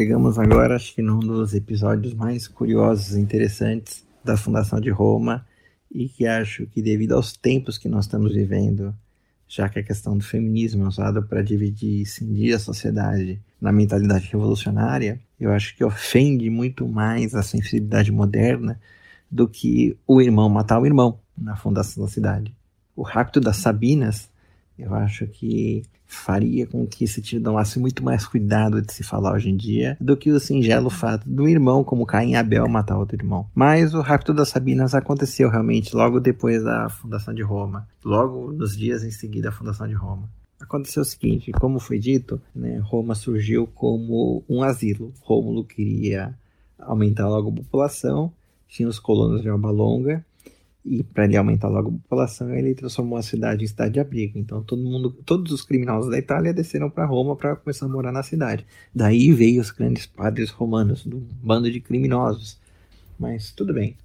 Chegamos agora, acho que num dos episódios mais curiosos e interessantes da Fundação de Roma e que acho que devido aos tempos que nós estamos vivendo, já que a questão do feminismo é usada para dividir e cindir a sociedade na mentalidade revolucionária, eu acho que ofende muito mais a sensibilidade moderna do que o irmão matar o irmão na fundação da cidade. O rapto das Sabinas, eu acho que faria com que se tomasse muito mais cuidado de se falar hoje em dia do que o singelo fato do irmão, como Caim Abel, matar outro irmão. Mas o rapto das Sabinas aconteceu realmente logo depois da fundação de Roma, logo nos dias em seguida da fundação de Roma. Aconteceu o seguinte, como foi dito, né, Roma surgiu como um asilo. Rômulo queria aumentar logo a população, tinha os colonos de Alba Longa, e para ele aumentar logo a população, ele transformou a cidade em cidade de abrigo. Então todo mundo, todos os criminosos da Itália desceram para Roma para começar a morar na cidade. Daí veio os grandes padres romanos, do bando de criminosos. Mas tudo bem.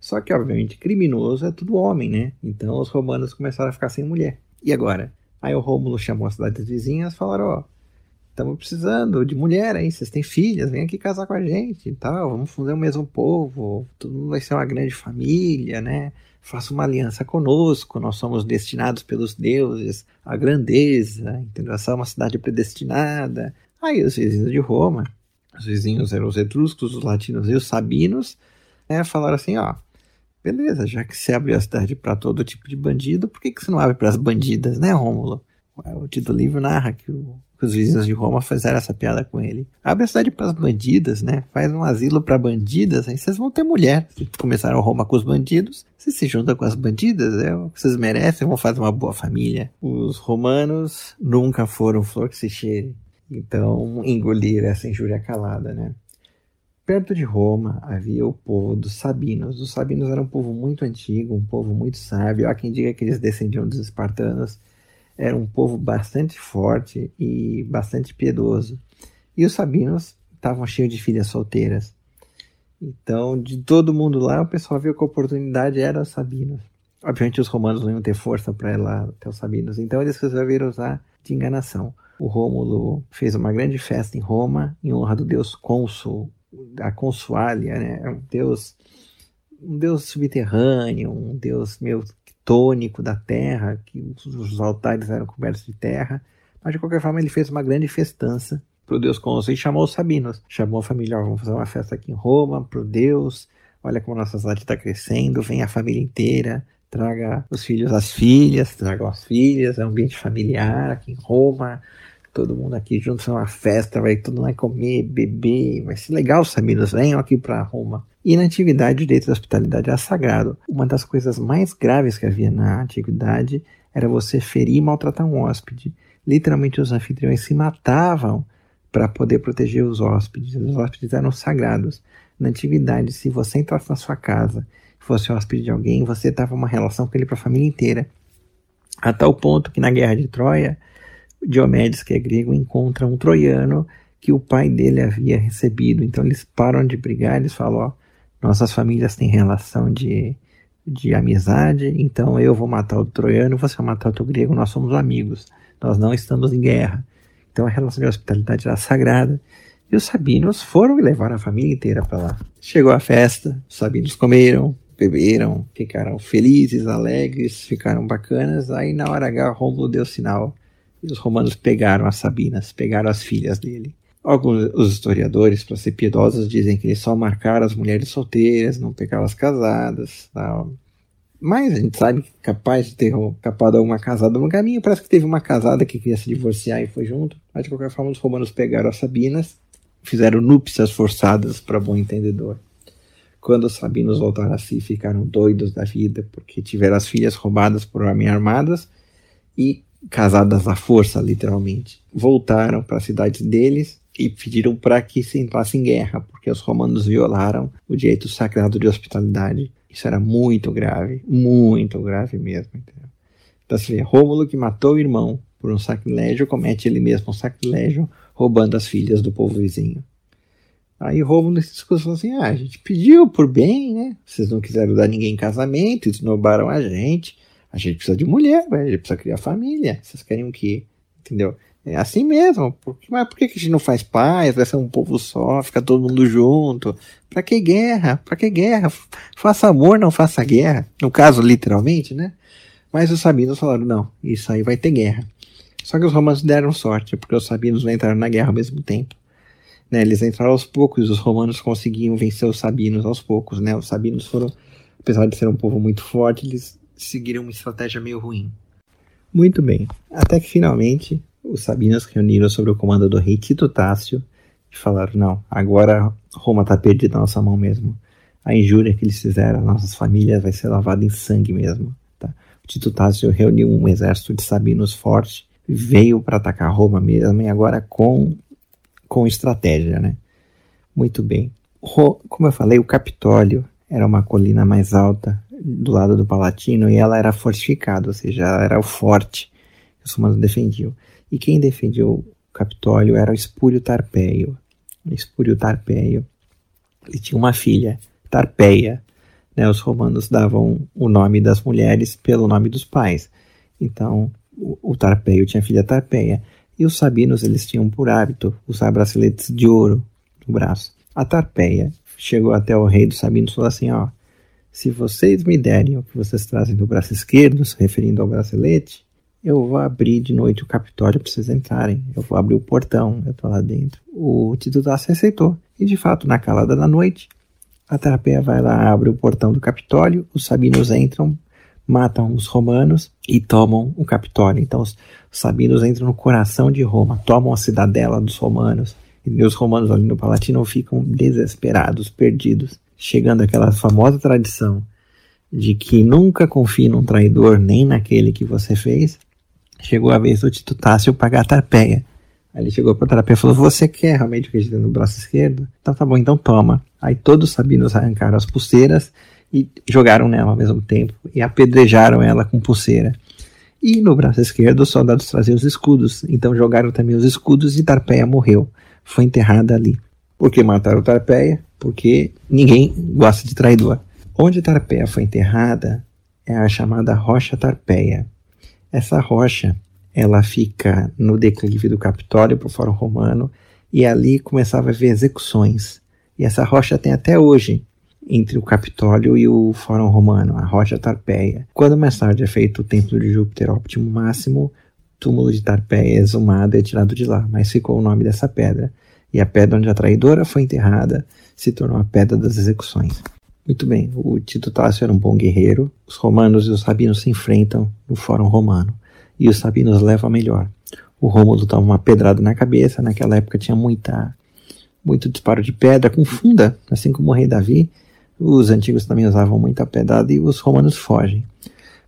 Só que obviamente criminoso é tudo homem, né? Então os romanos começaram a ficar sem mulher. E agora? Aí o Rômulo chamou as cidades vizinhas falaram, ó, estamos precisando de mulher aí, vocês têm filhas, vem aqui casar com a gente e tal, vamos fazer o mesmo povo, tudo vai ser uma grande família, né? Faça uma aliança conosco, nós somos destinados pelos deuses à grandeza, entendeu? Essa é uma cidade predestinada. Aí os vizinhos de Roma, os vizinhos eram os etruscos, os latinos e os sabinos, né, falaram assim, ó, beleza, já que você abriu a cidade para todo tipo de bandido, por que, que você não abre para as bandidas, né, Rômulo? O título do livro narra que o os vizinhos de Roma fizeram essa piada com ele. Abre a cidade para as bandidas, né? Faz um asilo para bandidas, aí vocês vão ter mulher. Se começaram Roma com os bandidos, vocês se juntam com as bandidas, é o que vocês merecem, vão fazer uma boa família. Os romanos nunca foram flor que se cheire. Então, engolir essa injúria calada, né? Perto de Roma havia o povo dos Sabinos. Os Sabinos eram um povo muito antigo, um povo muito sábio. Há quem diga que eles descendiam dos espartanos era um povo bastante forte e bastante piedoso. E os sabinos estavam cheios de filhas solteiras. Então, de todo mundo lá, o pessoal viu que a oportunidade era os sabinos. Obviamente, os romanos não iam ter força para ir lá até os sabinos, então eles resolveram usar de enganação. O Rômulo fez uma grande festa em Roma em honra do deus Cônsul, a Consuália, né? É um deus, um deus subterrâneo, um deus meio tônico da terra, que os altares eram cobertos de terra. Mas de qualquer forma, ele fez uma grande festança para o Deus Cônsul e chamou os Sabinos. Chamou a família, vamos fazer uma festa aqui em Roma para o Deus. Olha como a nossa cidade está crescendo, vem a família inteira, traga os filhos, as filhas, traga as filhas, é um ambiente familiar aqui em Roma. Todo mundo aqui junto, é uma festa, vai todo mundo vai comer, beber, vai ser legal, Sabinos, venham aqui para Roma. E na antiguidade, o direito da hospitalidade era sagrado. Uma das coisas mais graves que havia na antiguidade era você ferir e maltratar um hóspede. Literalmente, os anfitriões se matavam para poder proteger os hóspedes. Os hóspedes eram sagrados. Na antiguidade, se você entrasse na sua casa fosse hóspede de alguém, você dava uma relação com ele para a família inteira. A tal ponto que na Guerra de Troia, Diomedes, que é grego, encontra um troiano que o pai dele havia recebido. Então eles param de brigar, eles falam: ó, nossas famílias têm relação de, de amizade, então eu vou matar o troiano, você vai matar o grego, nós somos amigos, nós não estamos em guerra. Então a relação de hospitalidade era sagrada. E os sabinos foram levaram a família inteira para lá. Chegou a festa, os sabinos comeram, beberam, ficaram felizes, alegres, ficaram bacanas. Aí na hora H, Rômulo deu sinal e os romanos pegaram as Sabinas, pegaram as filhas dele. Alguns os historiadores, para ser piedosos, dizem que eles só marcaram as mulheres solteiras, não pegaram as casadas. Tal. Mas a gente sabe que capaz de ter capado alguma casada no caminho. Parece que teve uma casada que queria se divorciar e foi junto. Mas de qualquer forma, os romanos pegaram as Sabinas, fizeram núpcias forçadas para bom entendedor. Quando os sabinos voltaram a si, ficaram doidos da vida, porque tiveram as filhas roubadas por homens armadas e casadas à força, literalmente. Voltaram para as cidades deles e pediram para que se entrasse em guerra, porque os romanos violaram o direito sagrado de hospitalidade. Isso era muito grave, muito grave mesmo. Entendeu? Então você vê, Rômulo que matou o irmão por um sacrilégio, comete ele mesmo um sacrilégio, roubando as filhas do povo vizinho. Aí Rômulo nesse discurso falou assim, ah, a gente pediu por bem, né? Vocês não quiseram dar ninguém em casamento, esnobaram a gente. A gente precisa de mulher, a gente precisa criar família. Vocês querem o quê? entendeu? É assim mesmo. Por, mas por que a gente não faz paz? Vai ser um povo só, fica todo mundo junto. Pra que guerra? Pra que guerra? Faça amor, não faça guerra. No caso, literalmente, né? Mas os sabinos falaram, não, isso aí vai ter guerra. Só que os romanos deram sorte, porque os sabinos não entraram na guerra ao mesmo tempo. Né, eles entraram aos poucos, os romanos conseguiam vencer os sabinos aos poucos, né? Os sabinos foram, apesar de ser um povo muito forte, eles seguiram uma estratégia meio ruim. Muito bem, até que finalmente os sabinos reuniram sob o comando do rei Tito Tácio e falaram: não, agora Roma está perdida na nossa mão mesmo. A injúria que eles fizeram às nossas famílias vai ser lavada em sangue mesmo. Tá? Tito Tácio reuniu um exército de sabinos forte, veio para atacar Roma mesmo e agora com, com estratégia. Né? Muito bem. Como eu falei, o Capitólio era uma colina mais alta do lado do Palatino e ela era fortificada, ou seja, ela era o forte que os romanos defendiam. E quem defendia o Capitólio era o Espúrio Tarpeio. Espúrio Tarpeio ele tinha uma filha, Tarpeia. Né? Os romanos davam o nome das mulheres pelo nome dos pais. Então, o, o Tarpeio tinha a filha Tarpeia. E os sabinos eles tinham por hábito usar braceletes de ouro no braço. A Tarpeia chegou até o rei dos sabinos e falou assim: ó, se vocês me derem o que vocês trazem do braço esquerdo, se referindo ao bracelete, eu vou abrir de noite o Capitólio para vocês entrarem. Eu vou abrir o portão, eu tô lá dentro. O Tito Tassi aceitou. E de fato, na calada da noite, a Tarpeia vai lá, abre o portão do Capitólio, os sabinos entram, matam os romanos e tomam o Capitólio. Então os sabinos entram no coração de Roma, tomam a cidadela dos romanos. E os romanos ali no Palatino ficam desesperados, perdidos, chegando àquela famosa tradição de que nunca confie num traidor nem naquele que você fez, chegou a vez do Tito Tássio pagar a Tarpeia. Aí ele chegou para a Tarpeia e falou: Você quer realmente que a gente no braço esquerdo? Então tá bom, então toma. Aí todos os sabinos arrancaram as pulseiras e jogaram nela ao mesmo tempo e apedrejaram ela com pulseira. E no braço esquerdo os soldados traziam os escudos, então jogaram também os escudos e Tarpeia morreu. Foi enterrada ali. Por que mataram Tarpeia? Porque ninguém gosta de traidor. Onde Tarpeia foi enterrada é a chamada Rocha Tarpeia. Essa rocha, ela fica no declive do Capitólio para o Fórum Romano e ali começava a haver execuções. E essa rocha tem até hoje entre o Capitólio e o Fórum Romano, a Rocha Tarpeia. Quando mais tarde é feito o Templo de Júpiter Óptimo Máximo, o túmulo de Tarpeia é exumado e é tirado de lá, mas ficou o nome dessa pedra. E a pedra onde a traidora foi enterrada se tornou a pedra das execuções. Muito bem, o Tito Tássio era um bom guerreiro, os romanos e os sabinos se enfrentam no Fórum Romano, e os sabinos levam a melhor. O Rômulo toma uma pedrada na cabeça, naquela época tinha muita, muito disparo de pedra com funda, assim como o rei Davi, os antigos também usavam muita pedrada e os romanos fogem.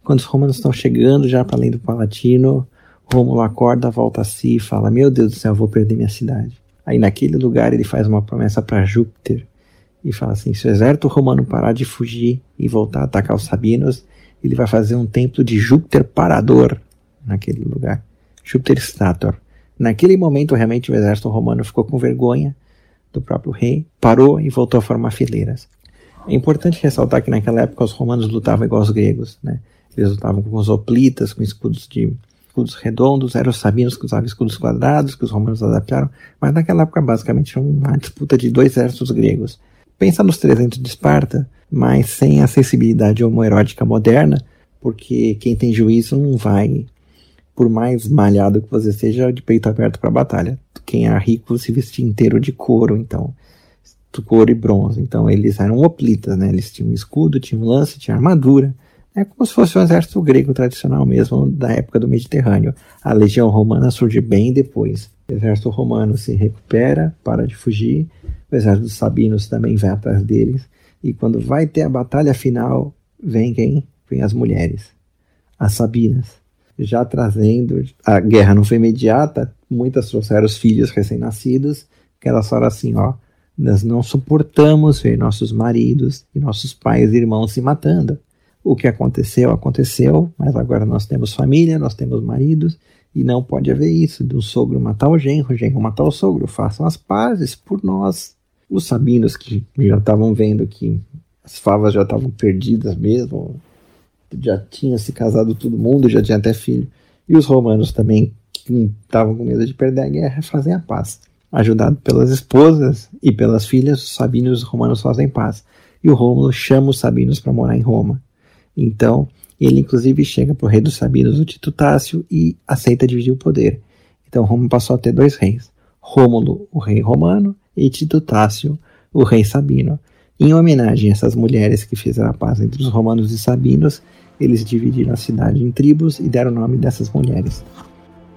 Quando os romanos estão chegando já para além do Palatino, Rômulo acorda, volta a si e fala: Meu Deus do céu, vou perder minha cidade. Aí naquele lugar ele faz uma promessa para Júpiter, e fala assim: se o exército romano parar de fugir e voltar a atacar os sabinos, ele vai fazer um templo de Júpiter Parador naquele lugar. Júpiter Stator. Naquele momento, realmente, o exército romano ficou com vergonha do próprio rei, parou e voltou a formar fileiras. É importante ressaltar que naquela época os romanos lutavam igual os gregos, né? Eles lutavam com os hoplitas, com escudos de escudos redondos, eram os sabinos que usavam escudos quadrados, que os romanos adaptaram, mas naquela época basicamente uma disputa de dois exércitos gregos. Pensa nos 300 de Esparta, mas sem a sensibilidade homoerótica moderna, porque quem tem juízo não vai, por mais malhado que você seja, de peito aberto para a batalha. Quem é rico se vestia inteiro de couro, então, couro e bronze. Então eles eram hoplitas, né? Eles tinham escudo, tinham lance, tinham armadura. É como se fosse um exército grego tradicional mesmo, da época do Mediterrâneo. A legião romana surge bem depois. O exército romano se recupera, para de fugir, o exército dos sabinos também vai atrás deles, e quando vai ter a batalha final, vem quem? Vem as mulheres, as sabinas, já trazendo, a guerra não foi imediata, muitas trouxeram os filhos recém-nascidos, que elas falaram assim, ó, nós não suportamos ver nossos maridos e nossos pais e irmãos se matando. O que aconteceu, aconteceu, mas agora nós temos família, nós temos maridos, e não pode haver isso, do sogro matar o genro, o genro matar o sogro. Façam as pazes por nós. Os sabinos que já estavam vendo que as favas já estavam perdidas mesmo, já tinha se casado todo mundo, já tinha até filho. E os romanos também, que estavam com medo de perder a guerra, fazem a paz. Ajudado pelas esposas e pelas filhas, os sabinos e os romanos fazem paz. E o Rômulo chama os sabinos para morar em Roma. Então, ele inclusive chega para o rei dos sabinos, o Tito Tácio, e aceita dividir o poder. Então, Roma passou a ter dois reis: Rômulo, o rei romano, e Tito Tácio, o rei sabino. Em homenagem a essas mulheres que fizeram a paz entre os romanos e sabinos, eles dividiram a cidade em tribos e deram o nome dessas mulheres.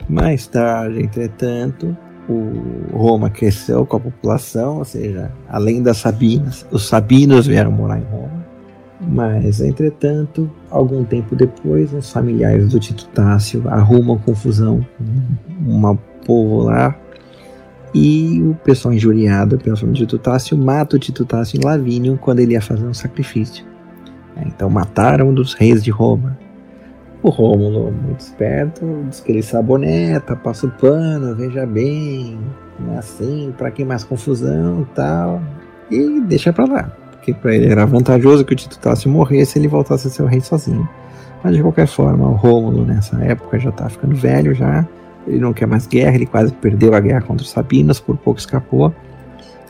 Mais tarde, entretanto, o Roma cresceu com a população, ou seja, além das Sabinas, os Sabinos vieram morar em Roma. Mas, entretanto, algum tempo depois, os familiares do Tito Tácio arrumam confusão com um povo lá e o pessoal injuriado pelo nome de Tito Tácio mata o Tito Tácio em Lavínio quando ele ia fazer um sacrifício. É, então mataram um dos reis de Roma. O Rômulo, muito esperto, diz que ele saboneta, passa o pano, veja bem, é assim, para que mais confusão tal, e deixa pra lá, porque para ele era vantajoso que o Tito Tácio morresse e ele voltasse a ser o rei sozinho. Mas de qualquer forma, o Rômulo nessa época já tá ficando velho já, ele não quer mais guerra, ele quase perdeu a guerra contra os Sabinos, por pouco escapou,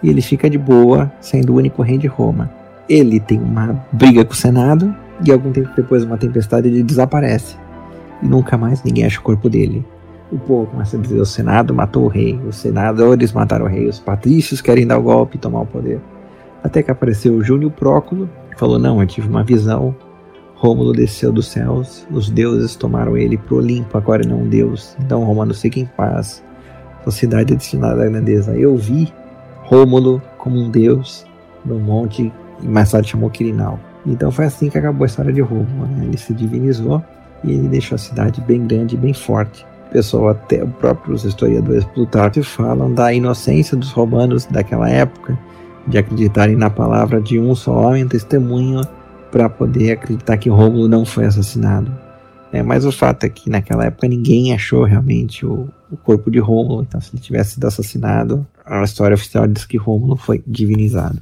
e ele fica de boa, sendo o único rei de Roma. Ele tem uma briga com o Senado, e algum tempo depois, uma tempestade, ele desaparece. E nunca mais ninguém acha o corpo dele. O povo começa a dizer: o Senado matou o rei, os senadores mataram o rei, os patrícios querem dar o golpe e tomar o poder. Até que apareceu o Júnior Próculo, que falou: Não, eu tive uma visão. Rômulo desceu dos céus, os deuses tomaram ele para o Olimpo, agora não é um deus. Então, Romano, fique em paz. Sua cidade é destinada à grandeza. Eu vi Rômulo como um deus no monte e mais tarde chamou Quirinal. Então foi assim que acabou a história de Roma. Né? Ele se divinizou e ele deixou a cidade bem grande e bem forte. Pessoal, até os próprios historiadores Plutarco falam da inocência dos romanos daquela época de acreditarem na palavra de um só homem, testemunho para poder acreditar que Rômulo não foi assassinado. É, mas o fato é que naquela época ninguém achou realmente o, o corpo de Rômulo, então se ele tivesse sido assassinado, a história oficial diz que Rômulo foi divinizado.